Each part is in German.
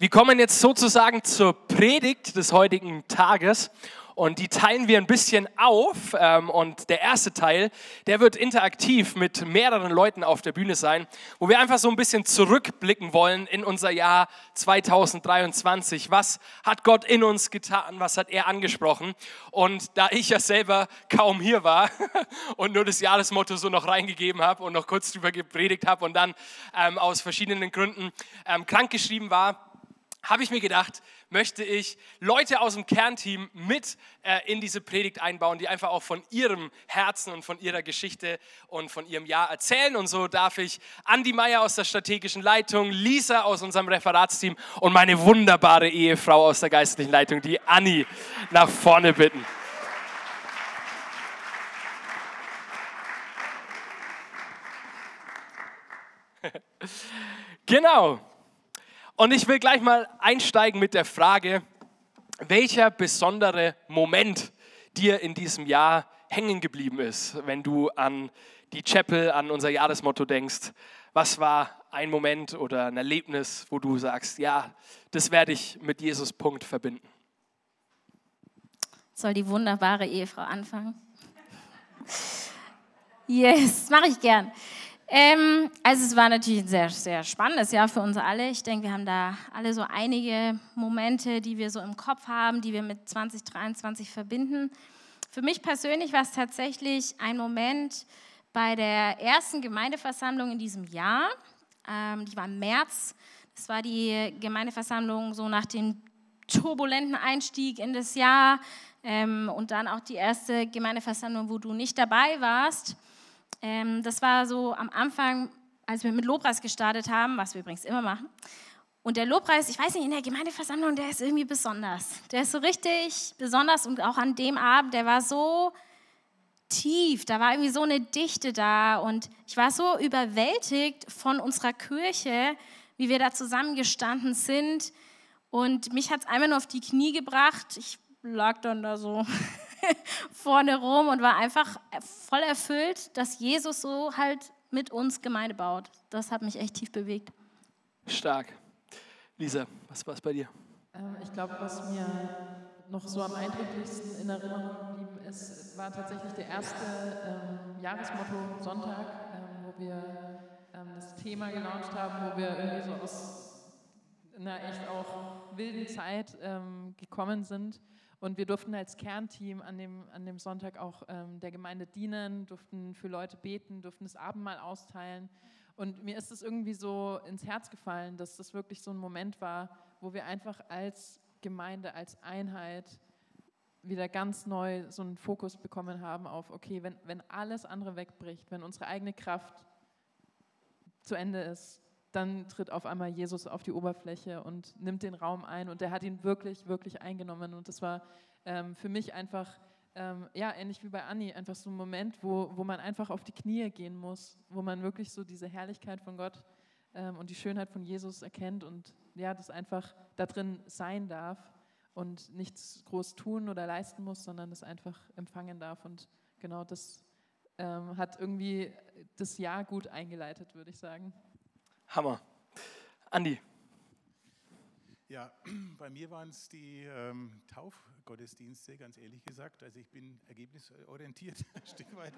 Wir kommen jetzt sozusagen zur Predigt des heutigen Tages und die teilen wir ein bisschen auf. Ähm, und der erste Teil, der wird interaktiv mit mehreren Leuten auf der Bühne sein, wo wir einfach so ein bisschen zurückblicken wollen in unser Jahr 2023. Was hat Gott in uns getan? Was hat er angesprochen? Und da ich ja selber kaum hier war und nur das Jahresmotto so noch reingegeben habe und noch kurz drüber gepredigt habe und dann ähm, aus verschiedenen Gründen ähm, krankgeschrieben war, habe ich mir gedacht, möchte ich Leute aus dem Kernteam mit äh, in diese Predigt einbauen, die einfach auch von ihrem Herzen und von ihrer Geschichte und von ihrem Jahr erzählen. Und so darf ich Andi Meier aus der strategischen Leitung, Lisa aus unserem Referatsteam und meine wunderbare Ehefrau aus der geistlichen Leitung, die Anni, nach vorne bitten. genau. Und ich will gleich mal einsteigen mit der Frage, welcher besondere Moment dir in diesem Jahr hängen geblieben ist, wenn du an die Chapel, an unser Jahresmotto denkst. Was war ein Moment oder ein Erlebnis, wo du sagst, ja, das werde ich mit Jesus Punkt verbinden? Soll die wunderbare Ehefrau anfangen? Yes, mache ich gern. Ähm, also es war natürlich ein sehr, sehr spannendes Jahr für uns alle. Ich denke, wir haben da alle so einige Momente, die wir so im Kopf haben, die wir mit 2023 verbinden. Für mich persönlich war es tatsächlich ein Moment bei der ersten Gemeindeversammlung in diesem Jahr. Ähm, die war im März. Das war die Gemeindeversammlung so nach dem turbulenten Einstieg in das Jahr ähm, und dann auch die erste Gemeindeversammlung, wo du nicht dabei warst. Ähm, das war so am Anfang, als wir mit Lobpreis gestartet haben, was wir übrigens immer machen. Und der Lobpreis, ich weiß nicht, in der Gemeindeversammlung, der ist irgendwie besonders. Der ist so richtig besonders und auch an dem Abend, der war so tief, da war irgendwie so eine Dichte da und ich war so überwältigt von unserer Kirche, wie wir da zusammengestanden sind und mich hat es einmal nur auf die Knie gebracht. Ich lag dann da so vorne rum und war einfach voll erfüllt, dass Jesus so halt mit uns Gemeinde baut. Das hat mich echt tief bewegt. Stark. Lisa, was war es bei dir? Ähm, ich glaube, was mir noch so am eindrücklichsten in Erinnerung geblieben ist, war tatsächlich der erste ähm, Jahresmotto Sonntag, ähm, wo wir ähm, das Thema gelauncht haben, wo wir irgendwie so aus einer echt auch wilden Zeit ähm, gekommen sind und wir durften als Kernteam an dem, an dem Sonntag auch ähm, der Gemeinde dienen, durften für Leute beten, durften das Abendmahl austeilen. Und mir ist es irgendwie so ins Herz gefallen, dass das wirklich so ein Moment war, wo wir einfach als Gemeinde, als Einheit wieder ganz neu so einen Fokus bekommen haben auf, okay, wenn, wenn alles andere wegbricht, wenn unsere eigene Kraft zu Ende ist, dann tritt auf einmal Jesus auf die Oberfläche und nimmt den Raum ein und er hat ihn wirklich, wirklich eingenommen und das war ähm, für mich einfach, ähm, ja, ähnlich wie bei Anni, einfach so ein Moment, wo, wo man einfach auf die Knie gehen muss, wo man wirklich so diese Herrlichkeit von Gott ähm, und die Schönheit von Jesus erkennt und ja, das einfach da drin sein darf und nichts groß tun oder leisten muss, sondern es einfach empfangen darf und genau das ähm, hat irgendwie das Jahr gut eingeleitet, würde ich sagen. Hammer. Andi. Ja, bei mir waren es die ähm, Taufgottesdienste, ganz ehrlich gesagt. Also ich bin ergebnisorientiert ein Stück weit.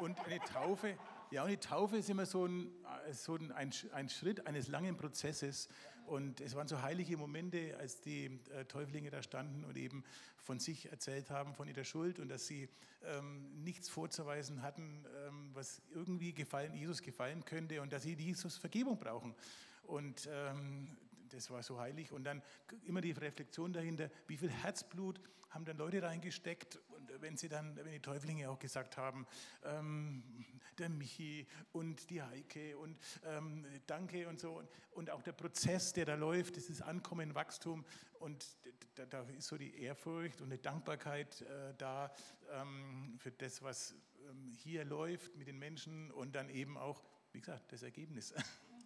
Und eine Taufe, ja, die Taufe ist immer so ein, äh, so ein, ein Schritt eines langen Prozesses. Und es waren so heilige Momente, als die äh, Täuflinge da standen und eben von sich erzählt haben, von ihrer Schuld und dass sie ähm, nichts vorzuweisen hatten, ähm, was irgendwie gefallen, Jesus gefallen könnte und dass sie Jesus Vergebung brauchen. Und ähm, das war so heilig. Und dann immer die Reflexion dahinter, wie viel Herzblut haben dann Leute reingesteckt. Und wenn sie dann, wenn die Täuflinge auch gesagt haben, ähm, der Michi und die Heike und ähm, Danke und so. Und auch der Prozess, der da läuft, das ist Ankommen, Wachstum. Und da, da ist so die Ehrfurcht und eine Dankbarkeit äh, da ähm, für das, was ähm, hier läuft mit den Menschen und dann eben auch, wie gesagt, das Ergebnis.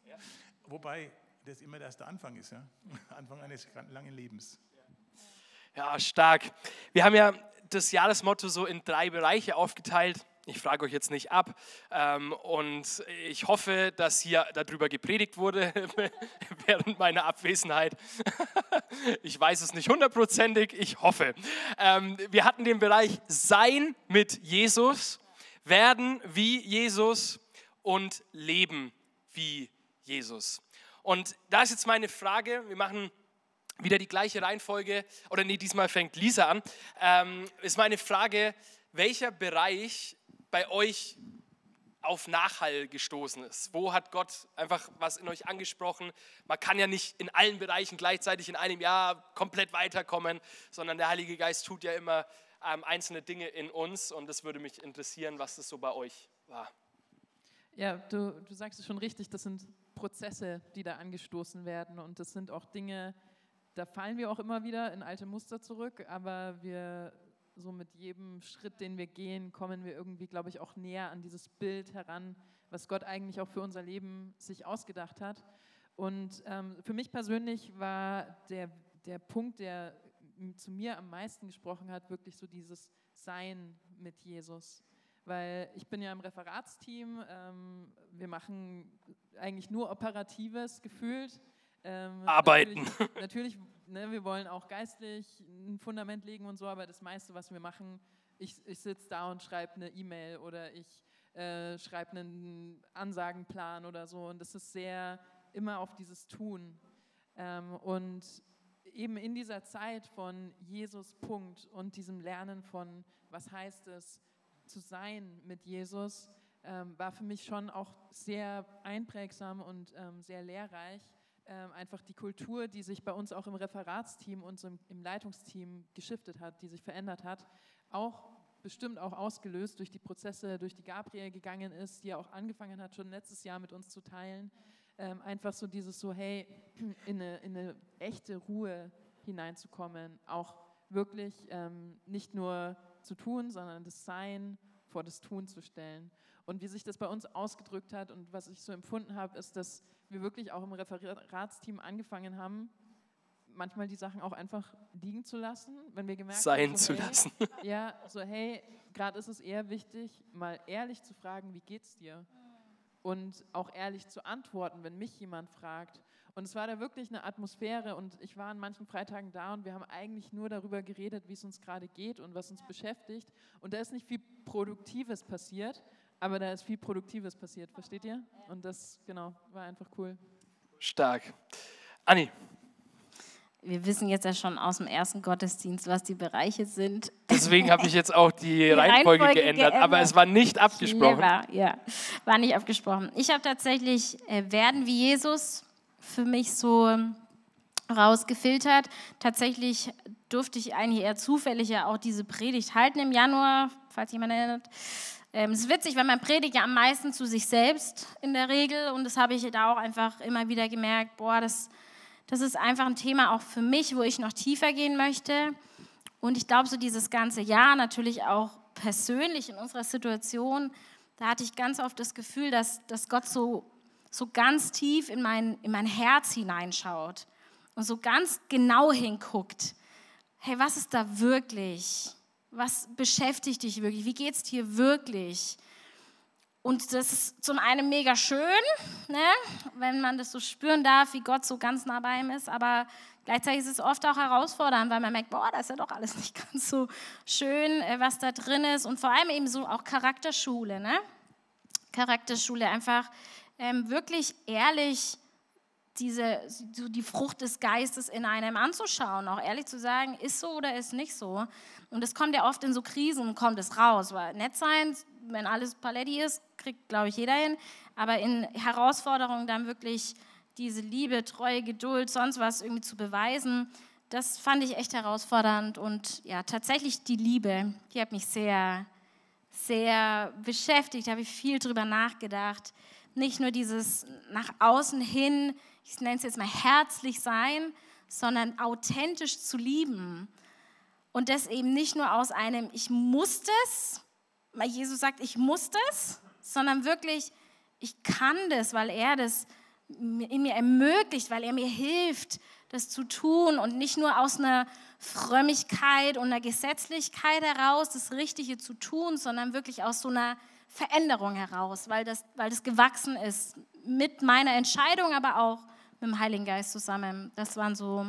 Ja. Wobei das immer der Anfang ist, ja? Anfang eines langen Lebens. Ja, stark. Wir haben ja das Jahresmotto so in drei Bereiche aufgeteilt. Ich frage euch jetzt nicht ab ähm, und ich hoffe, dass hier darüber gepredigt wurde während meiner Abwesenheit. ich weiß es nicht hundertprozentig, ich hoffe. Ähm, wir hatten den Bereich Sein mit Jesus, werden wie Jesus und leben wie Jesus. Und da ist jetzt meine Frage, wir machen wieder die gleiche Reihenfolge, oder nee, diesmal fängt Lisa an, ähm, ist meine Frage, welcher Bereich bei euch auf Nachhall gestoßen ist? Wo hat Gott einfach was in euch angesprochen? Man kann ja nicht in allen Bereichen gleichzeitig in einem Jahr komplett weiterkommen, sondern der Heilige Geist tut ja immer ähm, einzelne Dinge in uns und das würde mich interessieren, was das so bei euch war. Ja, du, du sagst es schon richtig, das sind Prozesse, die da angestoßen werden und das sind auch Dinge, da fallen wir auch immer wieder in alte Muster zurück, aber wir so mit jedem Schritt, den wir gehen, kommen wir irgendwie, glaube ich, auch näher an dieses Bild heran, was Gott eigentlich auch für unser Leben sich ausgedacht hat. Und ähm, für mich persönlich war der, der Punkt, der zu mir am meisten gesprochen hat, wirklich so dieses Sein mit Jesus. Weil ich bin ja im Referatsteam, ähm, wir machen eigentlich nur Operatives gefühlt. Ähm, Arbeiten. Natürlich, natürlich ne, wir wollen auch geistlich ein Fundament legen und so, aber das meiste, was wir machen, ich, ich sitze da und schreibe eine E-Mail oder ich äh, schreibe einen Ansagenplan oder so und das ist sehr immer auf dieses Tun. Ähm, und eben in dieser Zeit von Jesus Punkt und diesem Lernen von, was heißt es zu sein mit Jesus, ähm, war für mich schon auch sehr einprägsam und ähm, sehr lehrreich ähm, einfach die Kultur, die sich bei uns auch im Referatsteam und im, im Leitungsteam geschiftet hat, die sich verändert hat, auch bestimmt auch ausgelöst durch die Prozesse, durch die Gabriel gegangen ist, die ja auch angefangen hat, schon letztes Jahr mit uns zu teilen. Ähm, einfach so dieses so, hey, in eine, in eine echte Ruhe hineinzukommen, auch wirklich ähm, nicht nur zu tun, sondern das Sein vor das Tun zu stellen. Und wie sich das bei uns ausgedrückt hat und was ich so empfunden habe, ist, dass wir wirklich auch im Referatsteam angefangen haben, manchmal die Sachen auch einfach liegen zu lassen, wenn wir gemerkt sein haben, so, zu hey, lassen. Ja, so hey, gerade ist es eher wichtig, mal ehrlich zu fragen, wie geht's dir? Und auch ehrlich zu antworten, wenn mich jemand fragt. Und es war da wirklich eine Atmosphäre und ich war an manchen Freitagen da und wir haben eigentlich nur darüber geredet, wie es uns gerade geht und was uns beschäftigt. Und da ist nicht viel Produktives passiert, aber da ist viel Produktives passiert, versteht ihr? Und das, genau, war einfach cool. Stark. Anni. Wir wissen jetzt ja schon aus dem ersten Gottesdienst, was die Bereiche sind. Deswegen habe ich jetzt auch die, die Reihenfolge, Reihenfolge geändert, geändert, aber es war nicht abgesprochen. Clever, ja, war nicht abgesprochen. Ich habe tatsächlich äh, Werden wie Jesus für mich so rausgefiltert. Tatsächlich durfte ich eigentlich eher zufällig ja auch diese Predigt halten im Januar, falls jemand erinnert. Ähm, es ist witzig, weil man predigt ja am meisten zu sich selbst in der Regel und das habe ich da auch einfach immer wieder gemerkt, boah, das, das ist einfach ein Thema auch für mich, wo ich noch tiefer gehen möchte. Und ich glaube, so dieses ganze Jahr natürlich auch persönlich in unserer Situation, da hatte ich ganz oft das Gefühl, dass, dass Gott so, so ganz tief in mein, in mein Herz hineinschaut und so ganz genau hinguckt. Hey, was ist da wirklich? Was beschäftigt dich wirklich? Wie geht es dir wirklich? Und das ist zum einen mega schön, ne? wenn man das so spüren darf, wie Gott so ganz nah bei ihm ist, aber gleichzeitig ist es oft auch herausfordernd, weil man merkt, boah, das ist ja doch alles nicht ganz so schön, äh, was da drin ist und vor allem eben so auch Charakterschule, ne? Charakterschule, einfach ähm, wirklich ehrlich diese, so die Frucht des Geistes in einem anzuschauen, auch ehrlich zu sagen, ist so oder ist nicht so. Und es kommt ja oft in so Krisen, kommt es raus. Weil nett sein, wenn alles Paletti ist, kriegt, glaube ich, jeder hin. Aber in Herausforderungen dann wirklich diese Liebe, Treue, Geduld, sonst was irgendwie zu beweisen, das fand ich echt herausfordernd. Und ja, tatsächlich die Liebe, die hat mich sehr, sehr beschäftigt, da habe ich viel drüber nachgedacht. Nicht nur dieses nach außen hin, ich nenne es jetzt mal herzlich sein, sondern authentisch zu lieben. Und das eben nicht nur aus einem, ich muss das, weil Jesus sagt, ich muss das, sondern wirklich, ich kann das, weil er das in mir ermöglicht, weil er mir hilft, das zu tun und nicht nur aus einer Frömmigkeit und einer Gesetzlichkeit heraus das Richtige zu tun, sondern wirklich aus so einer Veränderung heraus, weil das, weil das gewachsen ist mit meiner Entscheidung, aber auch mit dem Heiligen Geist zusammen. Das waren so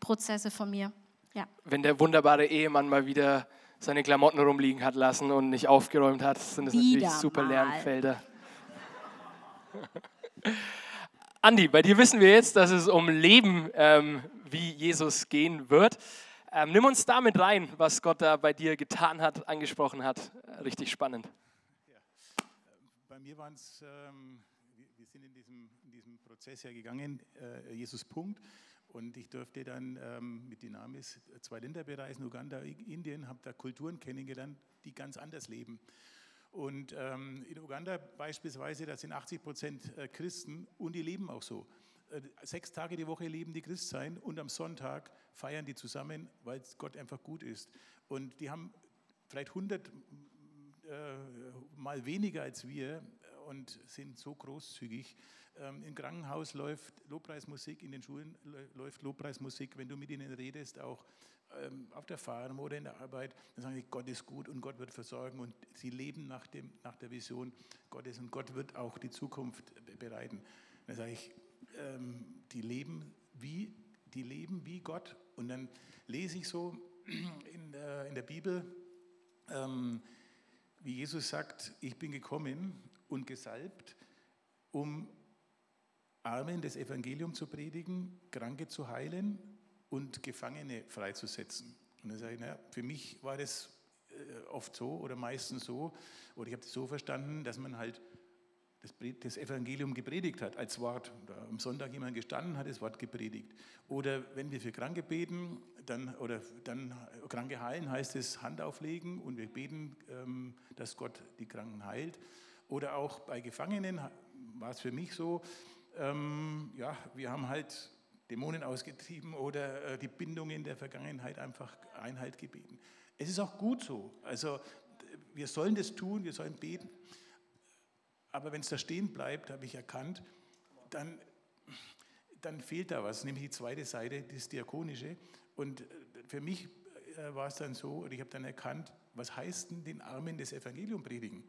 Prozesse von mir. Ja. Wenn der wunderbare Ehemann mal wieder seine Klamotten rumliegen hat lassen und nicht aufgeräumt hat, sind das Wieder natürlich super mal. Lernfelder. Andi, bei dir wissen wir jetzt, dass es um Leben ähm, wie Jesus gehen wird. Ähm, nimm uns damit rein, was Gott da bei dir getan hat, angesprochen hat. Richtig spannend. Mir waren es, ähm, wir, sind in diesem, in diesem Prozess ja gegangen, äh, Jesus Punkt. Und ich durfte dann ähm, mit Dynamis zwei Länder bereisen, Uganda, Indien, habe da Kulturen kennengelernt, die ganz anders leben. Und ähm, in Uganda beispielsweise, da sind 80 Prozent äh, Christen und die leben auch so. Äh, Sechs Tage die Woche leben die Christsein und am Sonntag feiern die zusammen, weil Gott einfach gut ist. Und die haben vielleicht 100 äh, mal weniger als wir und sind so großzügig. Ähm, Im Krankenhaus läuft Lobpreismusik, in den Schulen lä- läuft Lobpreismusik. Wenn du mit ihnen redest, auch ähm, auf der Farm oder in der Arbeit, dann sagen sie, Gott ist gut und Gott wird versorgen und sie leben nach, dem, nach der Vision Gottes und Gott wird auch die Zukunft be- bereiten. Dann sage ich, ähm, die leben wie die leben wie Gott und dann lese ich so in der, in der Bibel, ähm, wie Jesus sagt, ich bin gekommen und gesalbt, um Armen das Evangelium zu predigen, Kranke zu heilen und Gefangene freizusetzen. Und dann sage ich, naja, für mich war das äh, oft so oder meistens so, oder ich habe das so verstanden, dass man halt das, das Evangelium gepredigt hat als Wort. Oder am Sonntag jemand gestanden hat das Wort gepredigt. Oder wenn wir für Kranke beten, dann, oder dann Kranke heilen, heißt es Hand auflegen und wir beten, ähm, dass Gott die Kranken heilt. Oder auch bei Gefangenen war es für mich so, ähm, ja, wir haben halt Dämonen ausgetrieben oder äh, die Bindungen der Vergangenheit einfach Einhalt gebeten. Es ist auch gut so. Also wir sollen das tun, wir sollen beten. Aber wenn es da stehen bleibt, habe ich erkannt, dann, dann fehlt da was, nämlich die zweite Seite, das Diakonische. Und äh, für mich äh, war es dann so, und ich habe dann erkannt, was heißt denn den Armen das Evangelium predigen?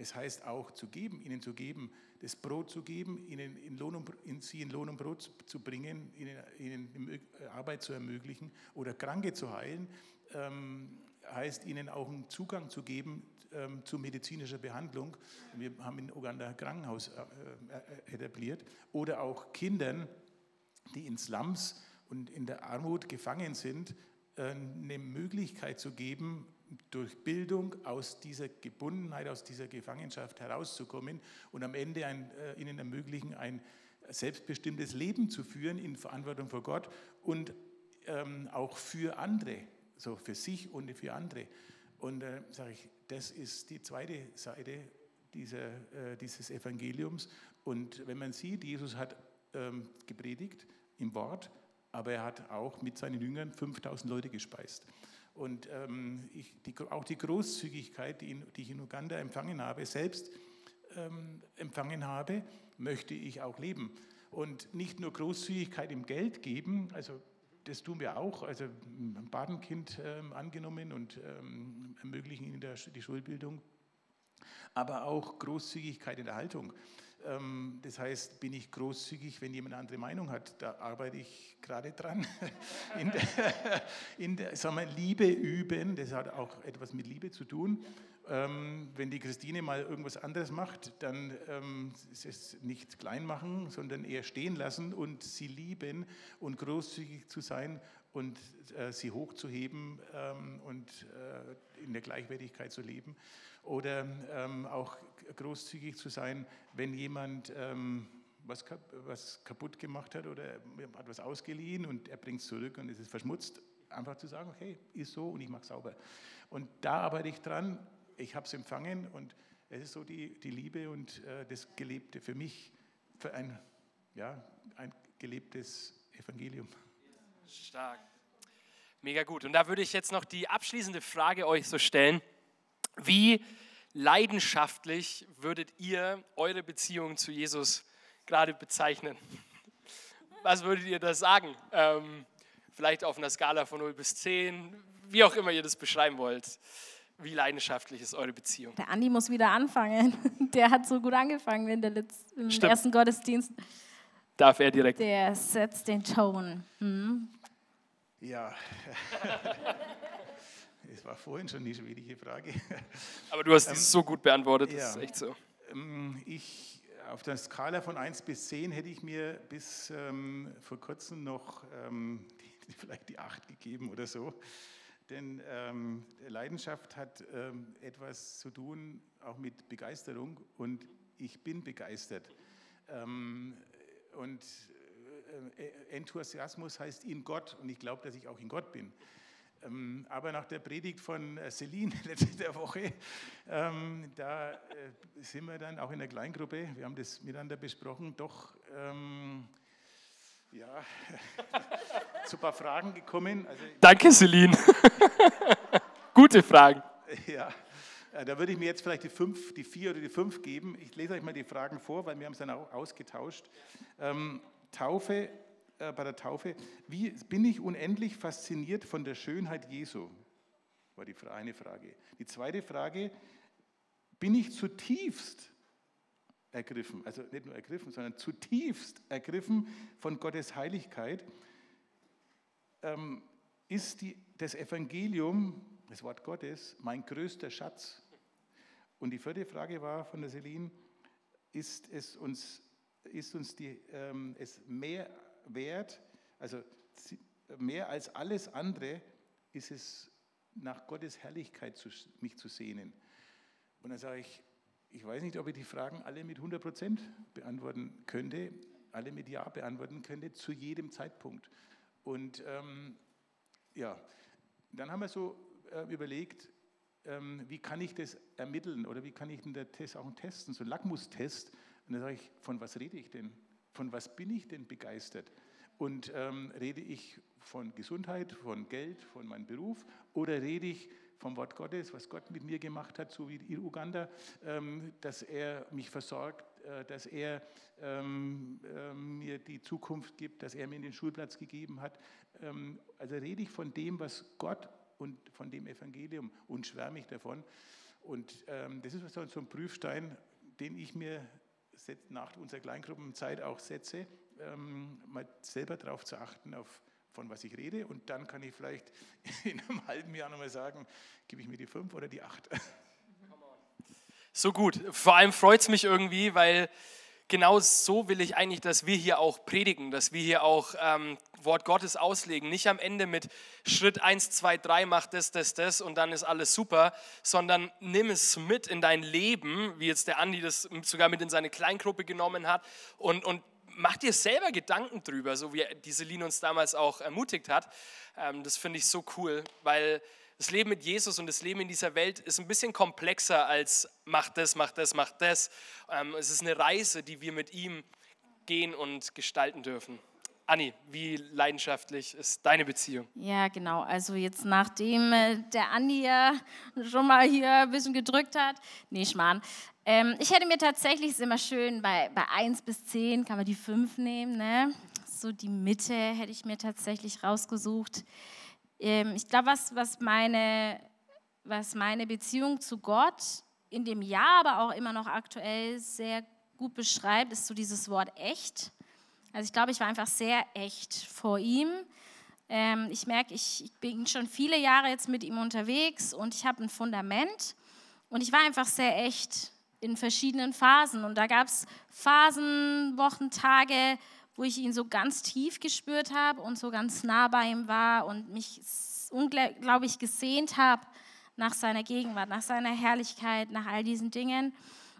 Es heißt auch zu geben, ihnen zu geben, das Brot zu geben, ihnen in Lohn und, in, sie in Lohn und Brot zu bringen, ihnen, ihnen Mö- Arbeit zu ermöglichen oder Kranke zu heilen, ähm, heißt ihnen auch einen Zugang zu geben ähm, zu medizinischer Behandlung. Wir haben in Uganda ein Krankenhaus äh, äh, etabliert oder auch Kindern, die in Slums und in der Armut gefangen sind, äh, eine Möglichkeit zu geben, durch Bildung aus dieser Gebundenheit, aus dieser Gefangenschaft herauszukommen und am Ende ein, äh, ihnen ermöglichen, ein selbstbestimmtes Leben zu führen in Verantwortung vor Gott und ähm, auch für andere, so für sich und für andere. Und äh, sage ich, das ist die zweite Seite dieser, äh, dieses Evangeliums. Und wenn man sieht, Jesus hat ähm, gepredigt im Wort, aber er hat auch mit seinen Jüngern 5000 Leute gespeist. Und ähm, ich, die, auch die Großzügigkeit, die, in, die ich in Uganda empfangen habe, selbst ähm, empfangen habe, möchte ich auch leben. Und nicht nur Großzügigkeit im Geld geben, also das tun wir auch, also ein Patenkind ähm, angenommen und ähm, ermöglichen ihnen der, die Schulbildung, aber auch Großzügigkeit in der Haltung. Ähm, das heißt, bin ich großzügig, wenn jemand eine andere Meinung hat? Da arbeite ich gerade dran. In der, in der sagen wir, Liebe üben, das hat auch etwas mit Liebe zu tun. Ähm, wenn die Christine mal irgendwas anderes macht, dann ähm, ist es nicht klein machen, sondern eher stehen lassen und sie lieben und großzügig zu sein und äh, sie hochzuheben ähm, und äh, in der Gleichwertigkeit zu leben. Oder ähm, auch großzügig zu sein, wenn jemand ähm, was, kap was kaputt gemacht hat oder hat was ausgeliehen und er bringt es zurück und es ist verschmutzt. Einfach zu sagen, okay, ist so und ich mache sauber. Und da arbeite ich dran, ich habe es empfangen und es ist so die, die Liebe und äh, das Gelebte für mich, für ein, ja, ein gelebtes Evangelium. Stark. Mega gut. Und da würde ich jetzt noch die abschließende Frage euch so stellen. Wie leidenschaftlich würdet ihr eure Beziehung zu Jesus gerade bezeichnen? was würdet ihr da sagen? Ähm, vielleicht auf einer Skala von 0 bis 10, wie auch immer ihr das beschreiben wollt. Wie leidenschaftlich ist eure Beziehung? Der Andi muss wieder anfangen. Der hat so gut angefangen in der Letz im Stimmt. ersten Gottesdienst. Darf er direkt? Der setzt den Ton. Hm? Ja, es war vorhin schon die schwierige Frage. Aber du hast es so gut beantwortet, das ja. ist echt so. Ähm, Ich, auf der Skala von 1 bis 10 hätte ich mir bis ähm, vor kurzem noch ähm, die, vielleicht die 8 gegeben oder so. Denn ähm, Leidenschaft hat ähm, etwas zu tun, auch mit Begeisterung. Und ich bin begeistert. Ähm, und Enthusiasmus heißt in Gott. Und ich glaube, dass ich auch in Gott bin. Ähm, Aber nach der Predigt von äh, Celine letzte Woche, ähm, da äh, sind wir dann auch in der Kleingruppe, wir haben das miteinander besprochen, doch ähm, ja, zu ein paar Fragen gekommen. Also, Danke, Celine. Gute Fragen. ja, äh, da würde ich mir jetzt vielleicht die fünf, die vier oder die fünf geben. Ich lese euch mal die Fragen vor, weil wir haben es dann auch ausgetauscht. Ähm, Taufe, äh, bei der Taufe, wie bin ich unendlich fasziniert von der Schönheit Jesu? War die eine Frage. Die zweite Frage, bin ich zutiefst ergriffen, also nicht nur ergriffen, sondern zutiefst ergriffen von Gottes Heiligkeit? Ähm, ist die, das Evangelium, das Wort Gottes, mein größter Schatz? Und die vierte Frage war von der Celine, ist es uns, ist uns die, ähm, es mehr wert, also mehr als alles andere, ist es nach Gottes Herrlichkeit zu, mich zu sehnen? Und dann sage ich, ich weiß nicht, ob ich die Fragen alle mit 100 Prozent beantworten könnte, alle mit Ja beantworten könnte, zu jedem Zeitpunkt. Und ähm, ja, dann haben wir so äh, überlegt, ähm, wie kann ich das ermitteln oder wie kann ich denn Test auch testen, so ein Lackmustest. Und dann sage ich, von was rede ich denn? Von was bin ich denn begeistert? Und ähm, rede ich von Gesundheit, von Geld, von meinem Beruf oder rede ich vom Wort Gottes, was Gott mit mir gemacht hat, so wie in Uganda, ähm, dass er mich versorgt, äh, dass er ähm, ähm, mir die Zukunft gibt, dass er mir den Schulplatz gegeben hat. Ähm, also rede ich von dem, was Gott und von dem Evangelium und schwärme ich davon. Und ähm, das ist so ein Prüfstein, den ich mir nach unserer Kleingruppenzeit auch setze, ähm, mal selber darauf zu achten, auf, von was ich rede. Und dann kann ich vielleicht in einem halben Jahr nochmal sagen, gebe ich mir die fünf oder die acht. So gut. Vor allem freut es mich irgendwie, weil genau so will ich eigentlich, dass wir hier auch predigen, dass wir hier auch ähm, Wort Gottes auslegen. Nicht am Ende mit Schritt 1, 2, 3, mach das, das, das und dann ist alles super, sondern nimm es mit in dein Leben, wie jetzt der Andi das sogar mit in seine Kleingruppe genommen hat und, und mach dir selber Gedanken drüber, so wie die Celine uns damals auch ermutigt hat. Ähm, das finde ich so cool, weil das Leben mit Jesus und das Leben in dieser Welt ist ein bisschen komplexer als mach das, mach das, mach das. Ähm, es ist eine Reise, die wir mit ihm gehen und gestalten dürfen. Anni, wie leidenschaftlich ist deine Beziehung? Ja, genau. Also jetzt nachdem äh, der Andi ja schon mal hier ein bisschen gedrückt hat. Nee, Schmarrn. Ähm, ich hätte mir tatsächlich, ist immer schön, bei, bei 1 bis 10 kann man die 5 nehmen. Ne? So die Mitte hätte ich mir tatsächlich rausgesucht. Ähm, ich glaube, was, was, meine, was meine Beziehung zu Gott in dem Jahr, aber auch immer noch aktuell sehr gut beschreibt, ist so dieses Wort echt. Also ich glaube, ich war einfach sehr echt vor ihm. Ähm, ich merke, ich, ich bin schon viele Jahre jetzt mit ihm unterwegs und ich habe ein Fundament. Und ich war einfach sehr echt in verschiedenen Phasen. Und da gab es Phasen, Wochen, Tage, wo ich ihn so ganz tief gespürt habe und so ganz nah bei ihm war und mich unglaublich gesehnt habe nach seiner Gegenwart, nach seiner Herrlichkeit, nach all diesen Dingen.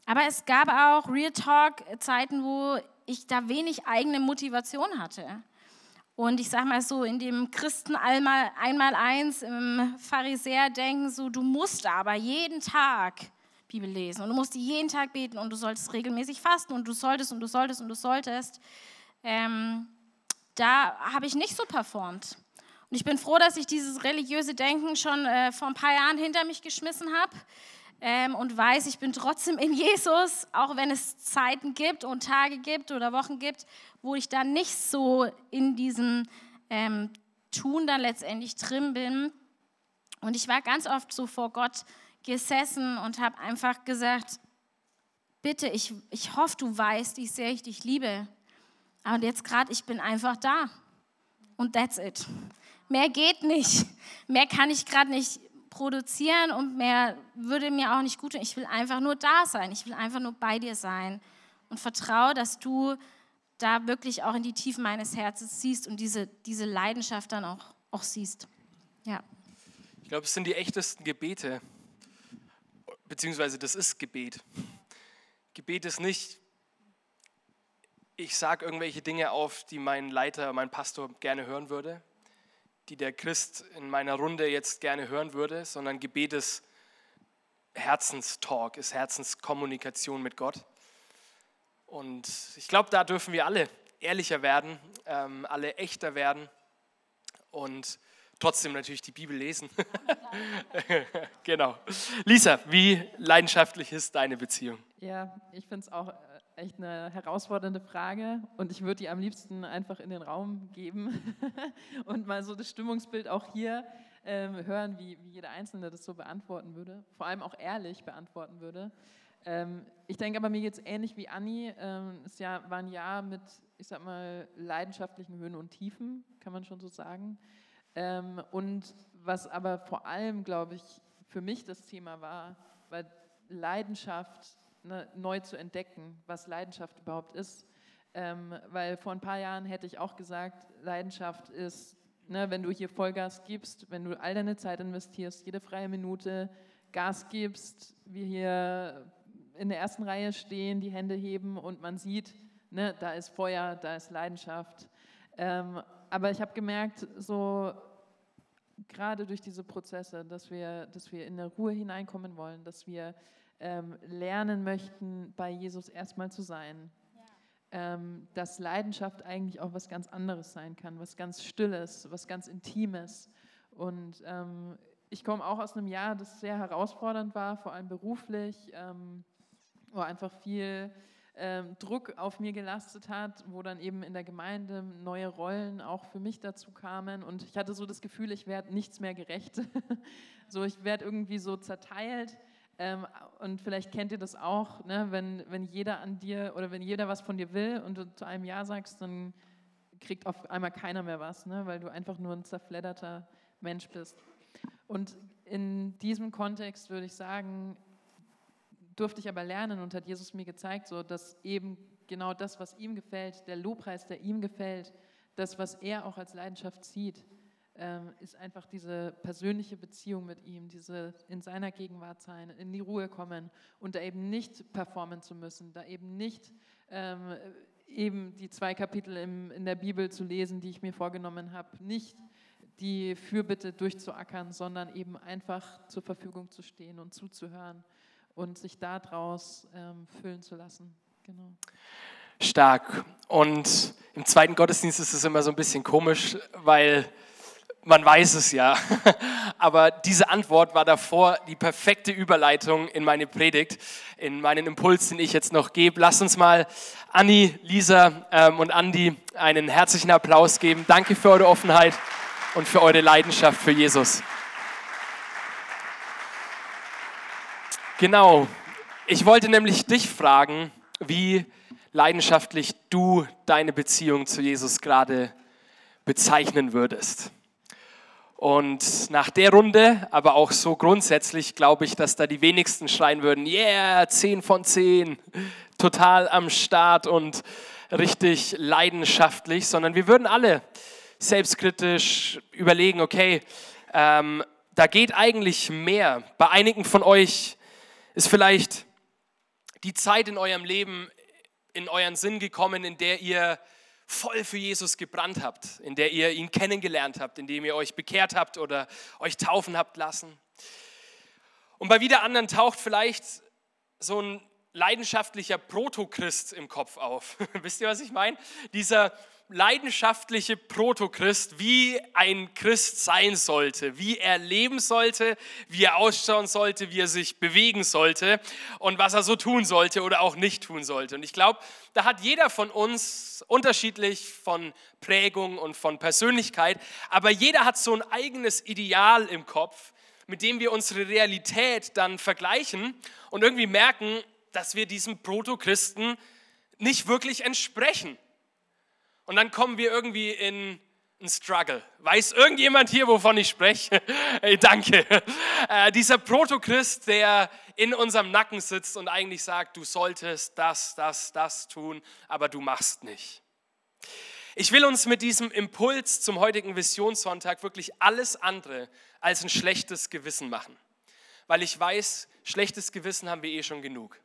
Aber es gab auch Real Talk Zeiten, wo ich da wenig eigene Motivation hatte. Und ich sage mal so, in dem Christen einmal, einmal eins, im Pharisäer denken so, du musst aber jeden Tag Bibel lesen und du musst jeden Tag beten und du solltest regelmäßig fasten und du solltest und du solltest und du solltest. Ähm, da habe ich nicht so performt. Und ich bin froh, dass ich dieses religiöse Denken schon äh, vor ein paar Jahren hinter mich geschmissen habe. ähm, und weiß, ich bin trotzdem in Jesus, auch wenn es Zeiten gibt und Tage gibt oder Wochen gibt, wo ich dann nicht so in diesem ähm, Tun dann letztendlich drin bin. Und ich war ganz oft so vor Gott gesessen und habe einfach gesagt, bitte, ich, ich hoffe, du weißt, wie sehr ich dich liebe. Und jetzt gerade, ich bin einfach da. Und that's it. Mehr geht nicht. Mehr kann ich gerade nicht produzieren und mehr würde mir auch nicht gut tun. Ich will einfach nur da sein. Ich will einfach nur bei dir sein. Und vertraue, dass du da wirklich auch in die Tiefen meines Herzens siehst und diese, diese Leidenschaft dann auch, auch siehst. Ja. Ich glaube, es sind die echtesten Gebete. Beziehungsweise das ist Gebet. Gebet ist nicht, ich sage irgendwelche Dinge auf, die mein Leiter, mein Pastor gerne hören würde, die der Christ in meiner Runde jetzt gerne hören würde, sondern Gebet ist Herzenstalk, ist Herzenskommunikation mit Gott. Und ich glaube, da dürfen wir alle ehrlicher werden, ähm, alle echter werden und trotzdem natürlich die Bibel lesen. genau. Lisa, wie leidenschaftlich ist deine Beziehung? Ja, ich finde es auch echt eine herausfordernde Frage und ich würde die am liebsten einfach in den Raum geben und mal so das Stimmungsbild auch hier ähm, hören, wie, wie jeder Einzelne das so beantworten würde, vor allem auch ehrlich beantworten würde. Ähm, ich denke aber, mir geht es ähnlich wie Anni. Ähm, es ja, war ein Jahr mit, ich sag mal, leidenschaftlichen Höhen und Tiefen, kann man schon so sagen. Ähm, und was aber vor allem, glaube ich, für mich das Thema war, war Leidenschaft ne, neu zu entdecken, was Leidenschaft überhaupt ist. Ähm, weil vor ein paar Jahren hätte ich auch gesagt, Leidenschaft ist, ne, wenn du hier Vollgas gibst, wenn du all deine Zeit investierst, jede freie Minute Gas gibst, wir hier in der ersten Reihe stehen, die Hände heben und man sieht, ne, da ist Feuer, da ist Leidenschaft. Ähm, aber ich habe gemerkt, so gerade durch diese Prozesse, dass wir, dass wir in der Ruhe hineinkommen wollen, dass wir ähm, lernen möchten, bei Jesus erstmal zu sein. Ähm, dass Leidenschaft eigentlich auch was ganz anderes sein kann, was ganz Stilles, was ganz Intimes. Und ähm, ich komme auch aus einem Jahr, das sehr herausfordernd war, vor allem beruflich, ähm, wo einfach viel ähm, Druck auf mir gelastet hat, wo dann eben in der Gemeinde neue Rollen auch für mich dazu kamen. Und ich hatte so das Gefühl, ich werde nichts mehr gerecht. so, ich werde irgendwie so zerteilt ähm, und vielleicht kennt ihr das auch, ne? wenn, wenn jeder an dir oder wenn jeder was von dir will und du zu einem Ja sagst, dann kriegt auf einmal keiner mehr was, ne? weil du einfach nur ein zerfledderter Mensch bist. Und in diesem Kontext würde ich sagen, durfte ich aber lernen und hat Jesus mir gezeigt, so dass eben genau das, was ihm gefällt, der Lobpreis, der ihm gefällt, das, was er auch als Leidenschaft sieht, ähm, ist einfach diese persönliche Beziehung mit ihm, diese in seiner Gegenwart sein, in die Ruhe kommen und da eben nicht performen zu müssen, da eben nicht ähm, eben die zwei Kapitel im, in der Bibel zu lesen, die ich mir vorgenommen habe, nicht die Fürbitte durchzuackern, sondern eben einfach zur Verfügung zu stehen und zuzuhören und sich daraus ähm, füllen zu lassen. Genau. Stark. Und im zweiten Gottesdienst ist es immer so ein bisschen komisch, weil man weiß es ja, aber diese Antwort war davor die perfekte Überleitung in meine Predigt, in meinen Impuls, den ich jetzt noch gebe. Lass uns mal Anni, Lisa ähm, und Andi einen herzlichen Applaus geben. Danke für eure Offenheit und für eure Leidenschaft für Jesus. Genau, ich wollte nämlich dich fragen, wie leidenschaftlich du deine Beziehung zu Jesus gerade bezeichnen würdest. Und nach der Runde, aber auch so grundsätzlich, glaube ich, dass da die wenigsten schreien würden, yeah, 10 von 10, total am Start und richtig leidenschaftlich, sondern wir würden alle selbstkritisch überlegen, okay, ähm, da geht eigentlich mehr. Bei einigen von euch ist vielleicht die Zeit in eurem Leben in euren Sinn gekommen, in der ihr voll für Jesus gebrannt habt, in der ihr ihn kennengelernt habt, in dem ihr euch bekehrt habt oder euch taufen habt lassen. Und bei wieder anderen taucht vielleicht so ein leidenschaftlicher Protochrist im Kopf auf. Wisst ihr, was ich meine? Dieser leidenschaftliche Protochrist, wie ein Christ sein sollte, wie er leben sollte, wie er ausschauen sollte, wie er sich bewegen sollte und was er so tun sollte oder auch nicht tun sollte. Und ich glaube, da hat jeder von uns unterschiedlich von Prägung und von Persönlichkeit, aber jeder hat so ein eigenes Ideal im Kopf, mit dem wir unsere Realität dann vergleichen und irgendwie merken, dass wir diesem Protochristen nicht wirklich entsprechen. Und dann kommen wir irgendwie in einen Struggle. Weiß irgendjemand hier, wovon ich spreche? hey, danke. Äh, dieser Protochrist, der in unserem Nacken sitzt und eigentlich sagt, du solltest das, das, das tun, aber du machst nicht. Ich will uns mit diesem Impuls zum heutigen Visionssonntag wirklich alles andere als ein schlechtes Gewissen machen. Weil ich weiß, schlechtes Gewissen haben wir eh schon genug.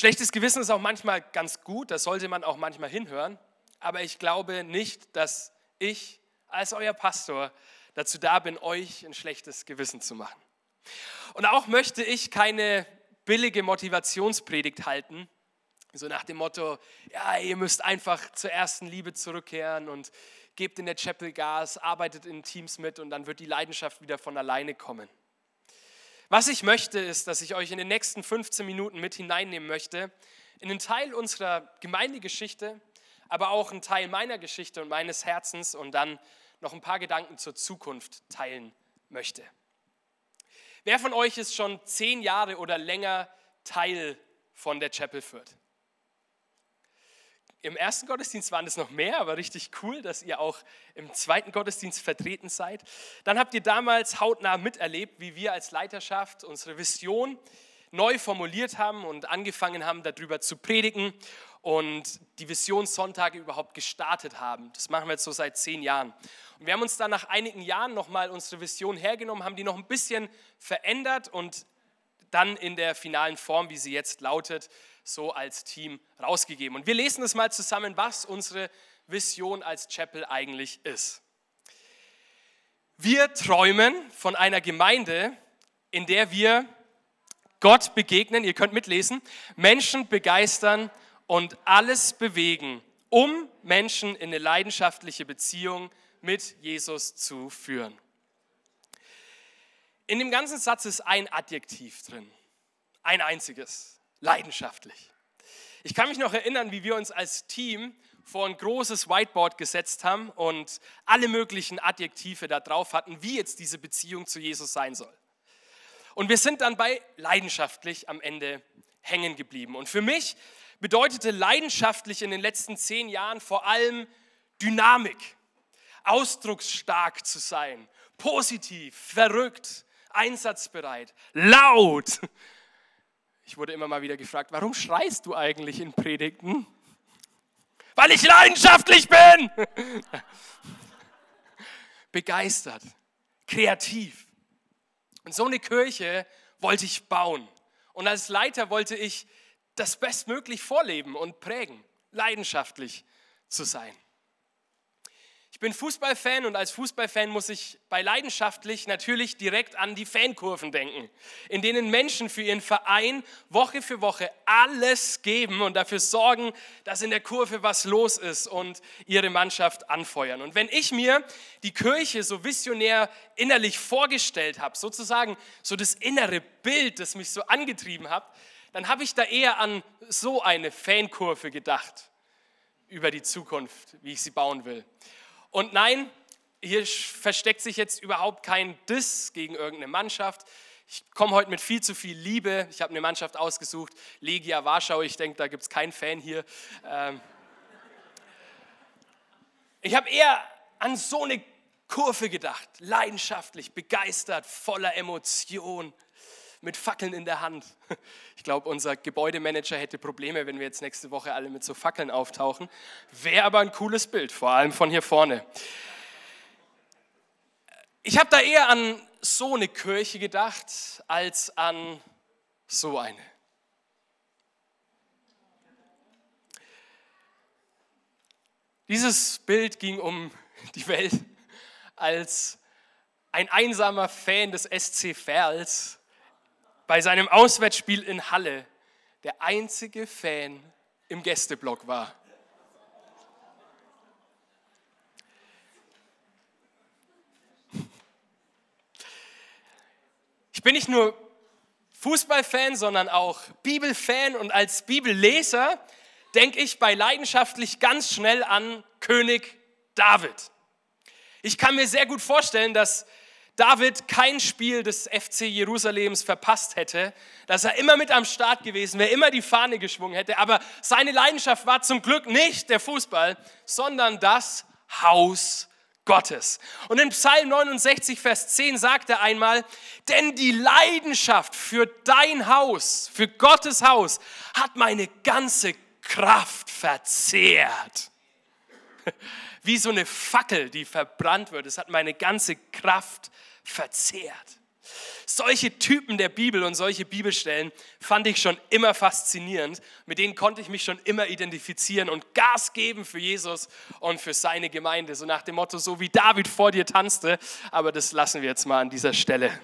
Schlechtes Gewissen ist auch manchmal ganz gut, das sollte man auch manchmal hinhören, aber ich glaube nicht, dass ich als euer Pastor dazu da bin, euch ein schlechtes Gewissen zu machen. Und auch möchte ich keine billige Motivationspredigt halten, so nach dem Motto, ja, ihr müsst einfach zur ersten Liebe zurückkehren und gebt in der Chapel Gas, arbeitet in Teams mit und dann wird die Leidenschaft wieder von alleine kommen. Was ich möchte, ist, dass ich euch in den nächsten 15 Minuten mit hineinnehmen möchte in einen Teil unserer Gemeindegeschichte, aber auch einen Teil meiner Geschichte und meines Herzens und dann noch ein paar Gedanken zur Zukunft teilen möchte. Wer von euch ist schon zehn Jahre oder länger Teil von der Chapel Fürth? Im ersten Gottesdienst waren es noch mehr, aber richtig cool, dass ihr auch im zweiten Gottesdienst vertreten seid. Dann habt ihr damals hautnah miterlebt, wie wir als Leiterschaft unsere Vision neu formuliert haben und angefangen haben, darüber zu predigen und die Visionssonntage überhaupt gestartet haben. Das machen wir jetzt so seit zehn Jahren. Und wir haben uns dann nach einigen Jahren nochmal unsere Vision hergenommen, haben die noch ein bisschen verändert und dann in der finalen Form, wie sie jetzt lautet, so als Team rausgegeben. Und wir lesen es mal zusammen, was unsere Vision als Chapel eigentlich ist. Wir träumen von einer Gemeinde, in der wir Gott begegnen, ihr könnt mitlesen, Menschen begeistern und alles bewegen, um Menschen in eine leidenschaftliche Beziehung mit Jesus zu führen. In dem ganzen Satz ist ein Adjektiv drin, ein einziges leidenschaftlich. Ich kann mich noch erinnern, wie wir uns als Team vor ein großes Whiteboard gesetzt haben und alle möglichen Adjektive da drauf hatten, wie jetzt diese Beziehung zu Jesus sein soll. Und wir sind dann bei leidenschaftlich am Ende hängen geblieben. Und für mich bedeutete leidenschaftlich in den letzten zehn Jahren vor allem Dynamik, ausdrucksstark zu sein, positiv, verrückt, einsatzbereit, laut, ich wurde immer mal wieder gefragt, warum schreist du eigentlich in Predigten? Weil ich leidenschaftlich bin. Begeistert, kreativ. Und so eine Kirche wollte ich bauen. Und als Leiter wollte ich das bestmöglich vorleben und prägen, leidenschaftlich zu sein. Ich bin Fußballfan und als Fußballfan muss ich bei leidenschaftlich natürlich direkt an die Fankurven denken, in denen Menschen für ihren Verein Woche für Woche alles geben und dafür sorgen, dass in der Kurve was los ist und ihre Mannschaft anfeuern. Und wenn ich mir die Kirche so visionär innerlich vorgestellt habe, sozusagen so das innere Bild, das mich so angetrieben hat, dann habe ich da eher an so eine Fankurve gedacht über die Zukunft, wie ich sie bauen will. Und nein, hier versteckt sich jetzt überhaupt kein Diss gegen irgendeine Mannschaft. Ich komme heute mit viel zu viel Liebe. Ich habe eine Mannschaft ausgesucht, Legia Warschau. Ich denke, da gibt es keinen Fan hier. Ähm ich habe eher an so eine Kurve gedacht, leidenschaftlich, begeistert, voller Emotion, mit Fackeln in der Hand. Ich glaube, unser Gebäudemanager hätte Probleme, wenn wir jetzt nächste Woche alle mit so Fackeln auftauchen. Wäre aber ein cooles Bild, vor allem von hier vorne. Ich habe da eher an so eine Kirche gedacht, als an so eine. Dieses Bild ging um die Welt, als ein einsamer Fan des SC Verls bei seinem Auswärtsspiel in Halle der einzige Fan im Gästeblock war. Ich bin nicht nur Fußballfan, sondern auch Bibelfan und als Bibelleser denke ich bei leidenschaftlich ganz schnell an König David. Ich kann mir sehr gut vorstellen, dass David kein Spiel des FC Jerusalems verpasst hätte, dass er immer mit am Start gewesen wäre, immer die Fahne geschwungen hätte. Aber seine Leidenschaft war zum Glück nicht der Fußball, sondern das Haus Gottes. Und in Psalm 69, Vers 10 sagt er einmal, denn die Leidenschaft für dein Haus, für Gottes Haus, hat meine ganze Kraft verzehrt. Wie so eine Fackel, die verbrannt wird. Es hat meine ganze Kraft verzehrt. Solche Typen der Bibel und solche Bibelstellen fand ich schon immer faszinierend. Mit denen konnte ich mich schon immer identifizieren und Gas geben für Jesus und für seine Gemeinde. So nach dem Motto, so wie David vor dir tanzte. Aber das lassen wir jetzt mal an dieser Stelle.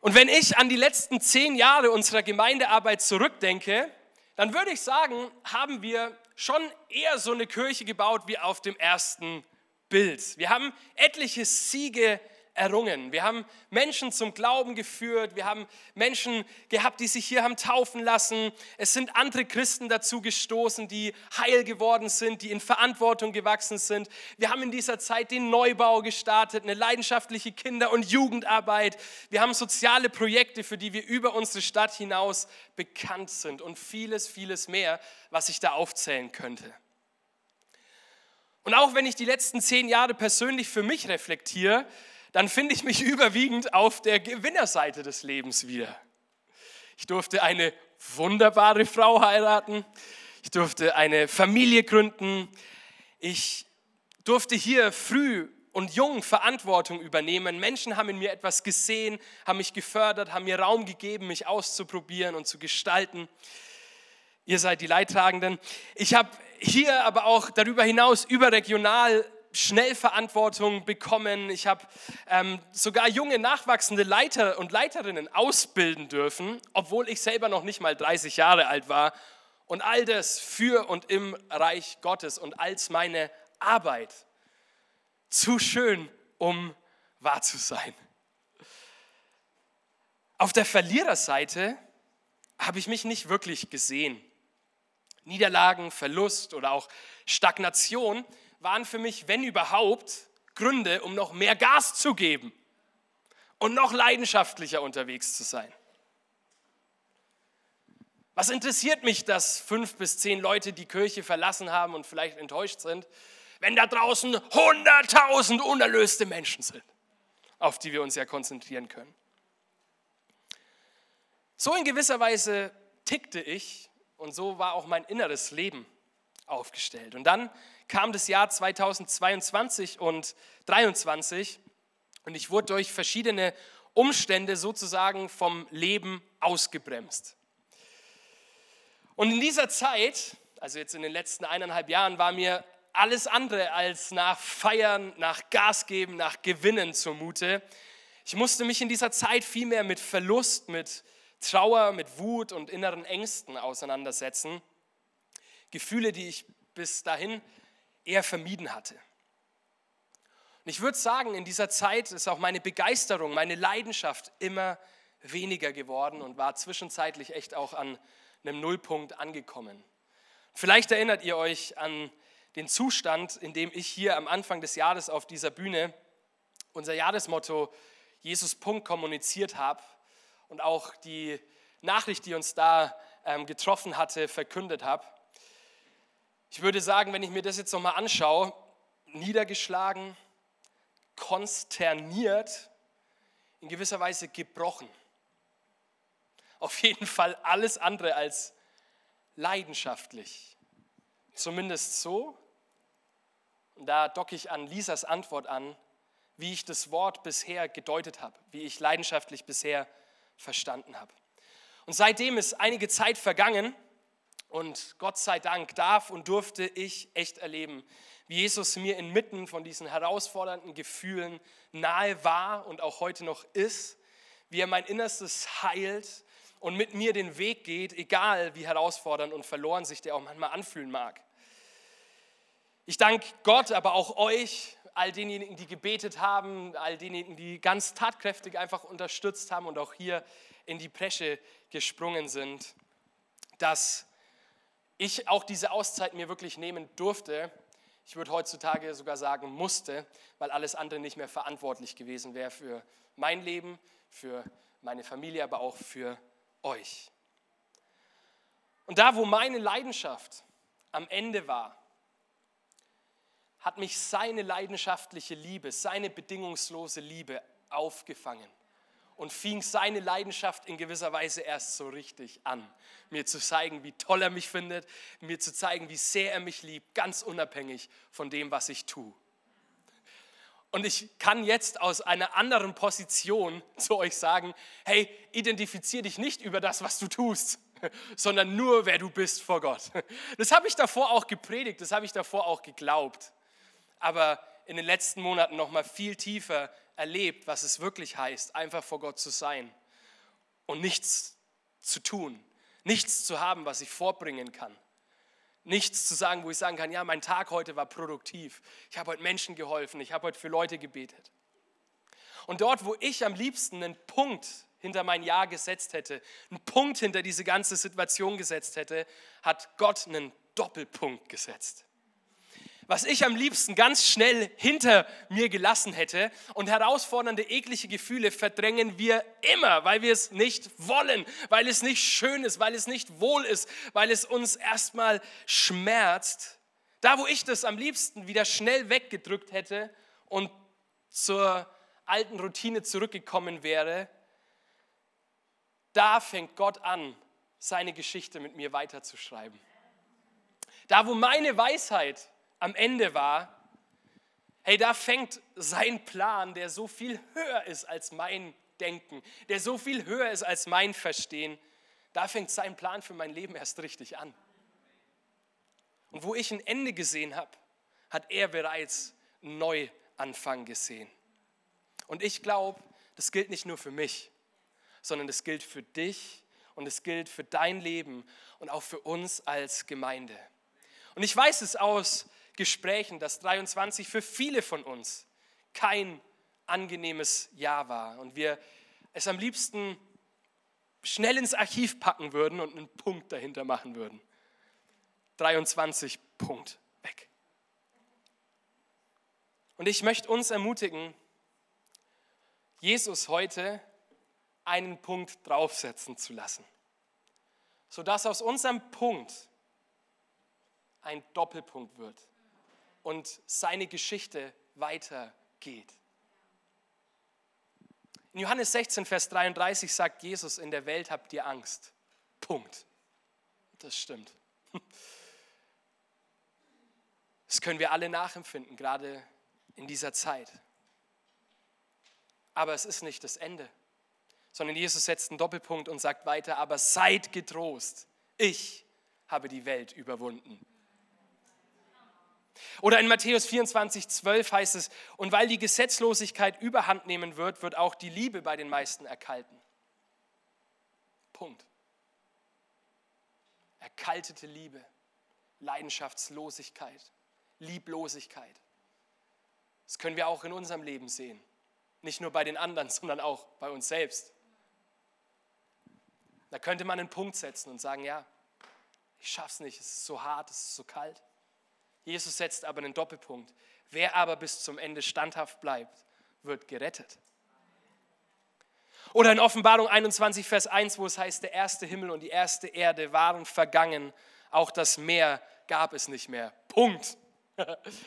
Und wenn ich an die letzten zehn Jahre unserer Gemeindearbeit zurückdenke, dann würde ich sagen, haben wir schon eher so eine Kirche gebaut wie auf dem ersten Bild. Wir haben etliche Siege errungen. Wir haben Menschen zum Glauben geführt. Wir haben Menschen gehabt, die sich hier haben taufen lassen. Es sind andere Christen dazu gestoßen, die heil geworden sind, die in Verantwortung gewachsen sind. Wir haben in dieser Zeit den Neubau gestartet, eine leidenschaftliche Kinder- und Jugendarbeit. Wir haben soziale Projekte, für die wir über unsere Stadt hinaus bekannt sind und vieles, vieles mehr, was ich da aufzählen könnte. Und auch wenn ich die letzten zehn Jahre persönlich für mich reflektiere, dann finde ich mich überwiegend auf der Gewinnerseite des Lebens wieder. Ich durfte eine wunderbare Frau heiraten. Ich durfte eine Familie gründen. Ich durfte hier früh und jung Verantwortung übernehmen. Menschen haben in mir etwas gesehen, haben mich gefördert, haben mir Raum gegeben, mich auszuprobieren und zu gestalten. Ihr seid die Leidtragenden. Ich habe hier aber auch darüber hinaus überregional schnell Verantwortung bekommen. Ich habe ähm, sogar junge nachwachsende Leiter und Leiterinnen ausbilden dürfen, obwohl ich selber noch nicht mal 30 Jahre alt war. Und all das für und im Reich Gottes und als meine Arbeit. Zu schön, um wahr zu sein. Auf der Verliererseite habe ich mich nicht wirklich gesehen. Niederlagen, Verlust oder auch Stagnation waren für mich, wenn überhaupt, Gründe, um noch mehr Gas zu geben und noch leidenschaftlicher unterwegs zu sein. Was interessiert mich, dass fünf bis zehn Leute die Kirche verlassen haben und vielleicht enttäuscht sind, wenn da draußen hunderttausend unerlöste Menschen sind, auf die wir uns ja konzentrieren können? So in gewisser Weise tickte ich und so war auch mein inneres Leben aufgestellt. Und dann kam das Jahr 2022 und 2023 und ich wurde durch verschiedene Umstände sozusagen vom Leben ausgebremst. Und in dieser Zeit, also jetzt in den letzten eineinhalb Jahren, war mir alles andere als nach Feiern, nach Gas geben, nach Gewinnen zumute. Ich musste mich in dieser Zeit viel mehr mit Verlust, mit Trauer, mit Wut und inneren Ängsten auseinandersetzen. Gefühle, die ich bis dahin eher vermieden hatte. Und ich würde sagen, in dieser Zeit ist auch meine Begeisterung, meine Leidenschaft immer weniger geworden und war zwischenzeitlich echt auch an einem Nullpunkt angekommen. Vielleicht erinnert ihr euch an den Zustand, in dem ich hier am Anfang des Jahres auf dieser Bühne unser Jahresmotto Jesus Punkt kommuniziert habe und auch die Nachricht, die uns da ähm, getroffen hatte, verkündet habe. Ich würde sagen, wenn ich mir das jetzt nochmal anschaue, niedergeschlagen, konsterniert, in gewisser Weise gebrochen. Auf jeden Fall alles andere als leidenschaftlich. Zumindest so. Und da docke ich an Lisas Antwort an, wie ich das Wort bisher gedeutet habe, wie ich leidenschaftlich bisher verstanden habe. Und seitdem ist einige Zeit vergangen und Gott sei Dank darf und durfte ich echt erleben, wie Jesus mir inmitten von diesen herausfordernden Gefühlen nahe war und auch heute noch ist, wie er mein Innerstes heilt, und mit mir den Weg geht, egal wie herausfordernd und verloren sich der auch manchmal anfühlen mag. Ich danke Gott, aber auch euch, all denjenigen, die gebetet haben, all denjenigen, die ganz tatkräftig einfach unterstützt haben und auch hier in die Presche gesprungen sind, dass ich auch diese Auszeit mir wirklich nehmen durfte. Ich würde heutzutage sogar sagen musste, weil alles andere nicht mehr verantwortlich gewesen wäre für mein Leben, für meine Familie, aber auch für euch. Und da, wo meine Leidenschaft am Ende war, hat mich seine leidenschaftliche Liebe, seine bedingungslose Liebe aufgefangen und fing seine Leidenschaft in gewisser Weise erst so richtig an. Mir zu zeigen, wie toll er mich findet, mir zu zeigen, wie sehr er mich liebt, ganz unabhängig von dem, was ich tue. Und ich kann jetzt aus einer anderen Position zu euch sagen, hey, identifiziere dich nicht über das, was du tust, sondern nur, wer du bist vor Gott. Das habe ich davor auch gepredigt, das habe ich davor auch geglaubt. Aber in den letzten Monaten noch mal viel tiefer erlebt, was es wirklich heißt, einfach vor Gott zu sein und nichts zu tun, nichts zu haben, was ich vorbringen kann. Nichts zu sagen, wo ich sagen kann, ja, mein Tag heute war produktiv. Ich habe heute Menschen geholfen, ich habe heute für Leute gebetet. Und dort, wo ich am liebsten einen Punkt hinter mein Ja gesetzt hätte, einen Punkt hinter diese ganze Situation gesetzt hätte, hat Gott einen Doppelpunkt gesetzt was ich am liebsten ganz schnell hinter mir gelassen hätte. Und herausfordernde, eklige Gefühle verdrängen wir immer, weil wir es nicht wollen, weil es nicht schön ist, weil es nicht wohl ist, weil es uns erstmal schmerzt. Da, wo ich das am liebsten wieder schnell weggedrückt hätte und zur alten Routine zurückgekommen wäre, da fängt Gott an, seine Geschichte mit mir weiterzuschreiben. Da, wo meine Weisheit am Ende war, hey, da fängt sein Plan, der so viel höher ist als mein Denken, der so viel höher ist als mein Verstehen, da fängt sein Plan für mein Leben erst richtig an. Und wo ich ein Ende gesehen habe, hat er bereits einen Neuanfang gesehen. Und ich glaube, das gilt nicht nur für mich, sondern das gilt für dich und es gilt für dein Leben und auch für uns als Gemeinde. Und ich weiß es aus Gesprächen, dass 23 für viele von uns kein angenehmes Jahr war und wir es am liebsten schnell ins Archiv packen würden und einen Punkt dahinter machen würden. 23 Punkt weg. Und ich möchte uns ermutigen, Jesus heute einen Punkt draufsetzen zu lassen, sodass aus unserem Punkt ein Doppelpunkt wird und seine Geschichte weitergeht. In Johannes 16, Vers 33 sagt Jesus, in der Welt habt ihr Angst. Punkt. Das stimmt. Das können wir alle nachempfinden, gerade in dieser Zeit. Aber es ist nicht das Ende, sondern Jesus setzt einen Doppelpunkt und sagt weiter, aber seid getrost, ich habe die Welt überwunden. Oder in Matthäus 24, 12 heißt es, und weil die Gesetzlosigkeit überhand nehmen wird, wird auch die Liebe bei den meisten erkalten. Punkt. Erkaltete Liebe, Leidenschaftslosigkeit, Lieblosigkeit. Das können wir auch in unserem Leben sehen. Nicht nur bei den anderen, sondern auch bei uns selbst. Da könnte man einen Punkt setzen und sagen, ja, ich schaff's nicht, es ist so hart, es ist so kalt. Jesus setzt aber einen Doppelpunkt. Wer aber bis zum Ende standhaft bleibt, wird gerettet. Oder in Offenbarung 21, Vers 1, wo es heißt, der erste Himmel und die erste Erde waren vergangen, auch das Meer gab es nicht mehr. Punkt.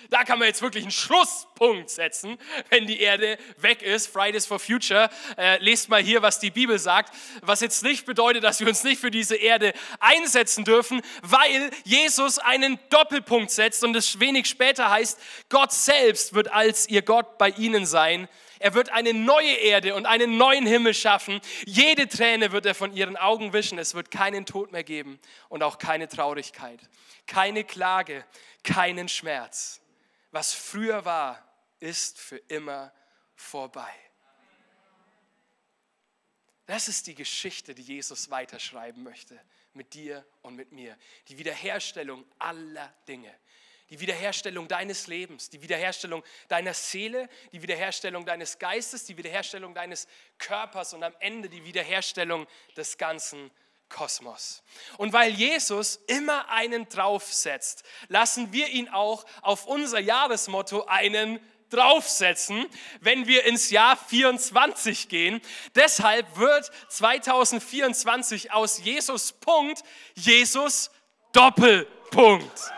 Da kann man jetzt wirklich einen Schlusspunkt setzen, wenn die Erde weg ist. Fridays for Future. Äh, lest mal hier, was die Bibel sagt. Was jetzt nicht bedeutet, dass wir uns nicht für diese Erde einsetzen dürfen, weil Jesus einen Doppelpunkt setzt und es wenig später heißt, Gott selbst wird als ihr Gott bei ihnen sein. Er wird eine neue Erde und einen neuen Himmel schaffen. Jede Träne wird er von ihren Augen wischen. Es wird keinen Tod mehr geben und auch keine Traurigkeit, keine Klage, keinen Schmerz. Was früher war, ist für immer vorbei. Das ist die Geschichte, die Jesus weiterschreiben möchte mit dir und mit mir. Die Wiederherstellung aller Dinge. Die Wiederherstellung deines Lebens, die Wiederherstellung deiner Seele, die Wiederherstellung deines Geistes, die Wiederherstellung deines Körpers und am Ende die Wiederherstellung des ganzen Kosmos. Und weil Jesus immer einen draufsetzt, lassen wir ihn auch auf unser Jahresmotto einen draufsetzen, wenn wir ins Jahr 24 gehen. Deshalb wird 2024 aus Jesus Punkt Jesus Doppelpunkt.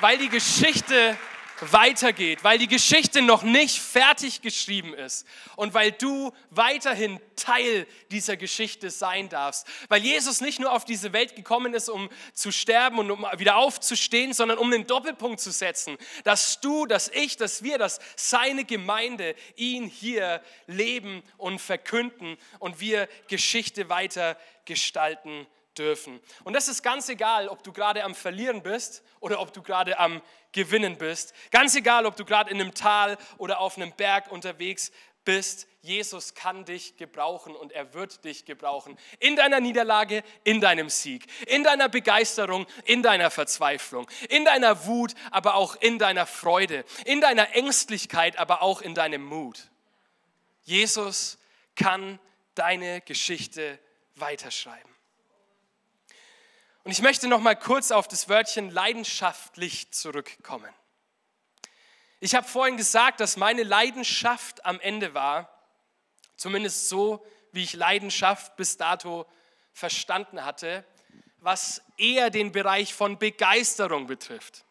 Weil die Geschichte weitergeht, weil die Geschichte noch nicht fertig geschrieben ist und weil du weiterhin Teil dieser Geschichte sein darfst. Weil Jesus nicht nur auf diese Welt gekommen ist, um zu sterben und um wieder aufzustehen, sondern um den Doppelpunkt zu setzen, dass du, dass ich, dass wir, dass seine Gemeinde ihn hier leben und verkünden und wir Geschichte weiter gestalten dürfen. Und das ist ganz egal, ob du gerade am Verlieren bist oder ob du gerade am Gewinnen bist. Ganz egal, ob du gerade in einem Tal oder auf einem Berg unterwegs bist. Jesus kann dich gebrauchen und er wird dich gebrauchen. In deiner Niederlage, in deinem Sieg, in deiner Begeisterung, in deiner Verzweiflung, in deiner Wut, aber auch in deiner Freude, in deiner Ängstlichkeit, aber auch in deinem Mut. Jesus kann deine Geschichte weiterschreiben. Und ich möchte noch mal kurz auf das Wörtchen leidenschaftlich zurückkommen. Ich habe vorhin gesagt, dass meine Leidenschaft am Ende war, zumindest so, wie ich Leidenschaft bis dato verstanden hatte, was eher den Bereich von Begeisterung betrifft.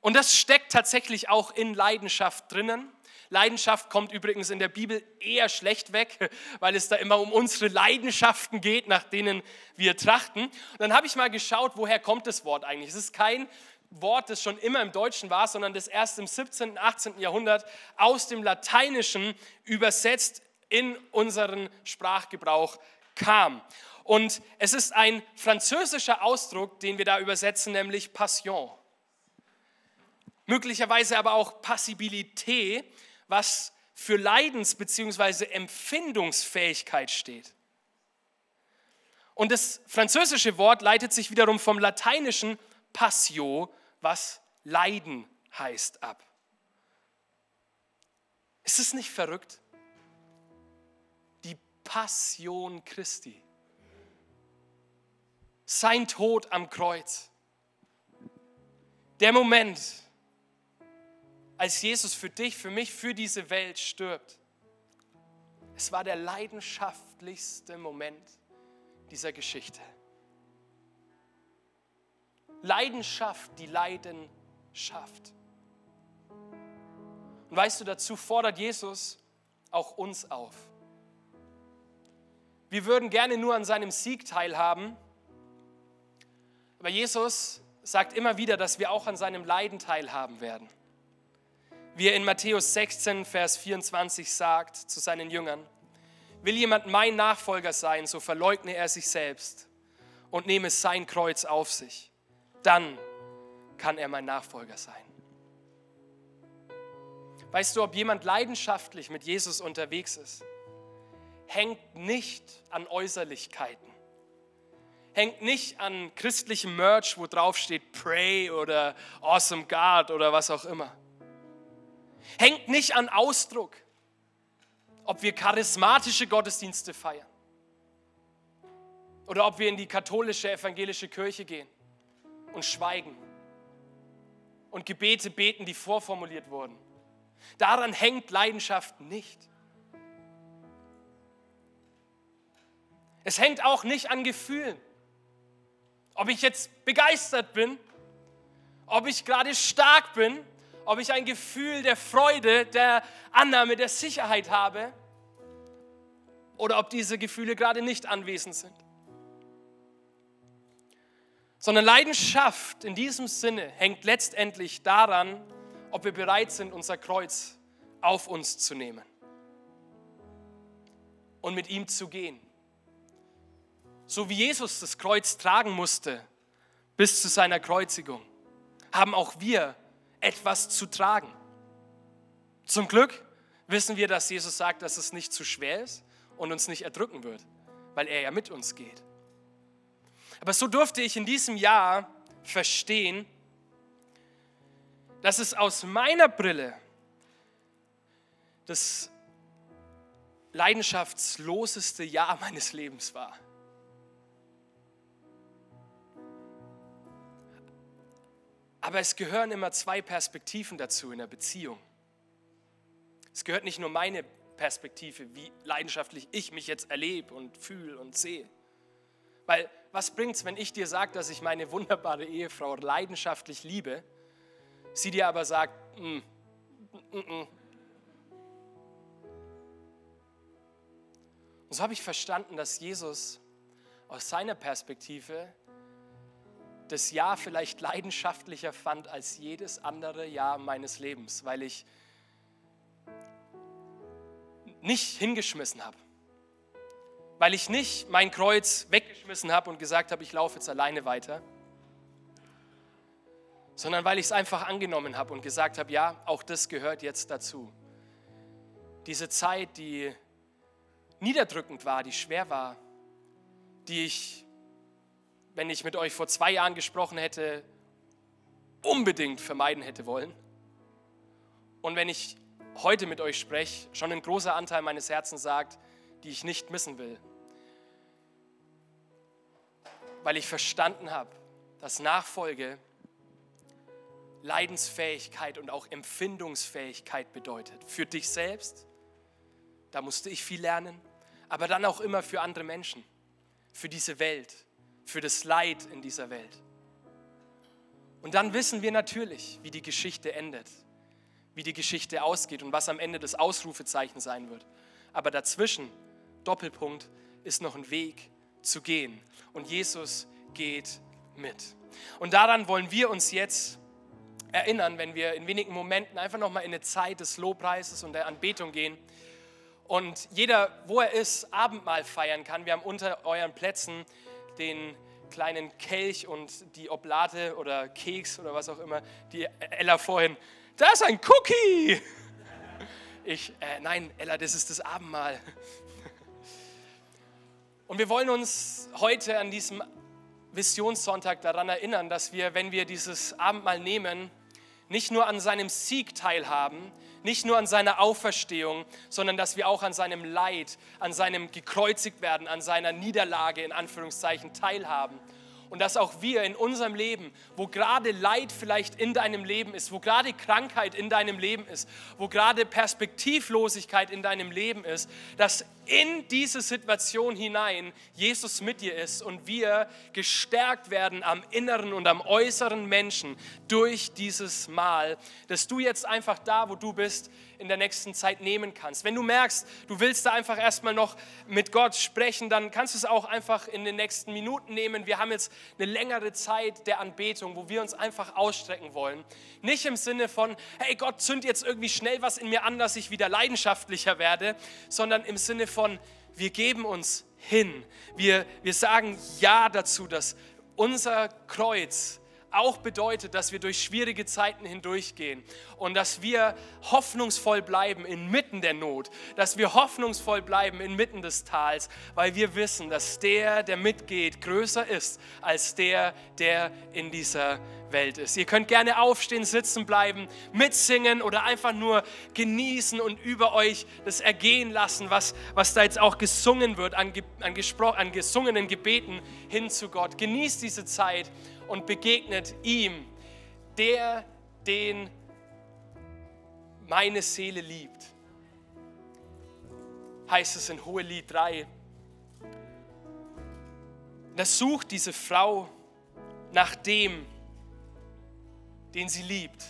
Und das steckt tatsächlich auch in Leidenschaft drinnen. Leidenschaft kommt übrigens in der Bibel eher schlecht weg, weil es da immer um unsere Leidenschaften geht, nach denen wir trachten. Und dann habe ich mal geschaut, woher kommt das Wort eigentlich. Es ist kein Wort, das schon immer im Deutschen war, sondern das erst im 17., und 18. Jahrhundert aus dem Lateinischen übersetzt in unseren Sprachgebrauch kam. Und es ist ein französischer Ausdruck, den wir da übersetzen, nämlich Passion. Möglicherweise aber auch Passibilität, was für Leidens- bzw. Empfindungsfähigkeit steht. Und das französische Wort leitet sich wiederum vom lateinischen Passio, was Leiden heißt, ab. Ist es nicht verrückt? Die Passion Christi. Sein Tod am Kreuz. Der Moment, als Jesus für dich, für mich, für diese Welt stirbt. Es war der leidenschaftlichste Moment dieser Geschichte. Leidenschaft, die Leiden schafft. Und weißt du, dazu fordert Jesus auch uns auf. Wir würden gerne nur an seinem Sieg teilhaben, aber Jesus sagt immer wieder, dass wir auch an seinem Leiden teilhaben werden wie er in Matthäus 16, Vers 24 sagt zu seinen Jüngern, will jemand mein Nachfolger sein, so verleugne er sich selbst und nehme sein Kreuz auf sich. Dann kann er mein Nachfolger sein. Weißt du, ob jemand leidenschaftlich mit Jesus unterwegs ist, hängt nicht an Äußerlichkeiten, hängt nicht an christlichem Merch, wo drauf steht Pray oder Awesome God oder was auch immer hängt nicht an Ausdruck, ob wir charismatische Gottesdienste feiern oder ob wir in die katholische evangelische Kirche gehen und schweigen und Gebete beten, die vorformuliert wurden. Daran hängt Leidenschaft nicht. Es hängt auch nicht an Gefühlen. Ob ich jetzt begeistert bin, ob ich gerade stark bin ob ich ein Gefühl der Freude, der Annahme, der Sicherheit habe oder ob diese Gefühle gerade nicht anwesend sind. Sondern Leidenschaft in diesem Sinne hängt letztendlich daran, ob wir bereit sind, unser Kreuz auf uns zu nehmen und mit ihm zu gehen. So wie Jesus das Kreuz tragen musste bis zu seiner Kreuzigung, haben auch wir etwas zu tragen. Zum Glück wissen wir, dass Jesus sagt, dass es nicht zu schwer ist und uns nicht erdrücken wird, weil er ja mit uns geht. Aber so durfte ich in diesem Jahr verstehen, dass es aus meiner Brille das leidenschaftsloseste Jahr meines Lebens war. Aber es gehören immer zwei Perspektiven dazu in der Beziehung. Es gehört nicht nur meine Perspektive, wie leidenschaftlich ich mich jetzt erlebe und fühle und sehe. Weil was bringt es, wenn ich dir sage, dass ich meine wunderbare Ehefrau leidenschaftlich liebe, sie dir aber sagt, mm, mm, mm. Und so habe ich verstanden, dass Jesus aus seiner Perspektive das Jahr vielleicht leidenschaftlicher fand als jedes andere Jahr meines Lebens, weil ich nicht hingeschmissen habe. Weil ich nicht mein Kreuz weggeschmissen habe und gesagt habe, ich laufe jetzt alleine weiter, sondern weil ich es einfach angenommen habe und gesagt habe, ja, auch das gehört jetzt dazu. Diese Zeit, die niederdrückend war, die schwer war, die ich wenn ich mit euch vor zwei Jahren gesprochen hätte, unbedingt vermeiden hätte wollen. Und wenn ich heute mit euch spreche, schon ein großer Anteil meines Herzens sagt, die ich nicht missen will. Weil ich verstanden habe, dass Nachfolge Leidensfähigkeit und auch Empfindungsfähigkeit bedeutet. Für dich selbst, da musste ich viel lernen, aber dann auch immer für andere Menschen, für diese Welt für das Leid in dieser Welt. Und dann wissen wir natürlich, wie die Geschichte endet, wie die Geschichte ausgeht und was am Ende das Ausrufezeichen sein wird. Aber dazwischen, Doppelpunkt, ist noch ein Weg zu gehen. Und Jesus geht mit. Und daran wollen wir uns jetzt erinnern, wenn wir in wenigen Momenten einfach nochmal in eine Zeit des Lobpreises und der Anbetung gehen. Und jeder, wo er ist, Abendmahl feiern kann. Wir haben unter euren Plätzen den kleinen Kelch und die Oblate oder Keks oder was auch immer, die Ella vorhin, da ist ein Cookie. Ich, äh, nein, Ella, das ist das Abendmahl. Und wir wollen uns heute an diesem Visionssonntag daran erinnern, dass wir, wenn wir dieses Abendmahl nehmen, nicht nur an seinem Sieg teilhaben, nicht nur an seiner Auferstehung, sondern dass wir auch an seinem Leid, an seinem gekreuzigt werden, an seiner Niederlage in Anführungszeichen teilhaben. Und dass auch wir in unserem Leben, wo gerade Leid vielleicht in deinem Leben ist, wo gerade Krankheit in deinem Leben ist, wo gerade Perspektivlosigkeit in deinem Leben ist, dass in diese Situation hinein Jesus mit dir ist und wir gestärkt werden am inneren und am äußeren Menschen durch dieses Mal, dass du jetzt einfach da, wo du bist, in der nächsten Zeit nehmen kannst. Wenn du merkst, du willst da einfach erstmal noch mit Gott sprechen, dann kannst du es auch einfach in den nächsten Minuten nehmen. Wir haben jetzt eine längere Zeit der Anbetung, wo wir uns einfach ausstrecken wollen. Nicht im Sinne von, hey Gott, zünd jetzt irgendwie schnell was in mir an, dass ich wieder leidenschaftlicher werde, sondern im Sinne von, wir geben uns hin. Wir, wir sagen Ja dazu, dass unser Kreuz auch bedeutet, dass wir durch schwierige Zeiten hindurchgehen und dass wir hoffnungsvoll bleiben inmitten der Not, dass wir hoffnungsvoll bleiben inmitten des Tals, weil wir wissen, dass der, der mitgeht, größer ist als der, der in dieser Welt ist. Ihr könnt gerne aufstehen, sitzen bleiben, mitsingen oder einfach nur genießen und über euch das ergehen lassen, was, was da jetzt auch gesungen wird, an, an, an gesungenen Gebeten hin zu Gott. Genießt diese Zeit und begegnet ihm, der, den meine Seele liebt. Heißt es in Hohelied 3. Das sucht diese Frau nach dem, den sie liebt.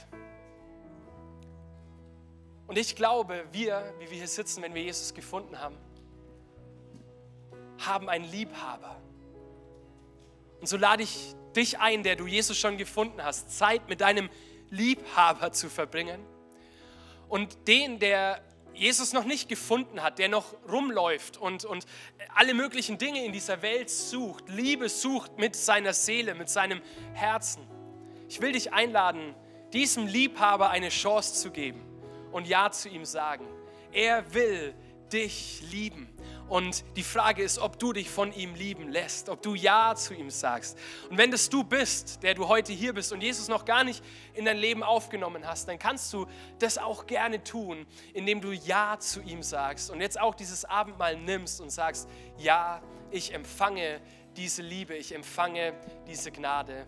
Und ich glaube, wir, wie wir hier sitzen, wenn wir Jesus gefunden haben, haben einen Liebhaber. Und so lade ich dich ein, der du Jesus schon gefunden hast, Zeit mit deinem Liebhaber zu verbringen. Und den, der Jesus noch nicht gefunden hat, der noch rumläuft und, und alle möglichen Dinge in dieser Welt sucht, Liebe sucht mit seiner Seele, mit seinem Herzen. Ich will dich einladen, diesem Liebhaber eine Chance zu geben und Ja zu ihm sagen. Er will dich lieben. Und die Frage ist, ob du dich von ihm lieben lässt, ob du Ja zu ihm sagst. Und wenn das du bist, der du heute hier bist und Jesus noch gar nicht in dein Leben aufgenommen hast, dann kannst du das auch gerne tun, indem du Ja zu ihm sagst und jetzt auch dieses Abendmahl nimmst und sagst, ja, ich empfange diese Liebe, ich empfange diese Gnade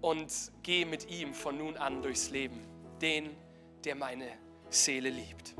und gehe mit ihm von nun an durchs Leben, den, der meine Seele liebt.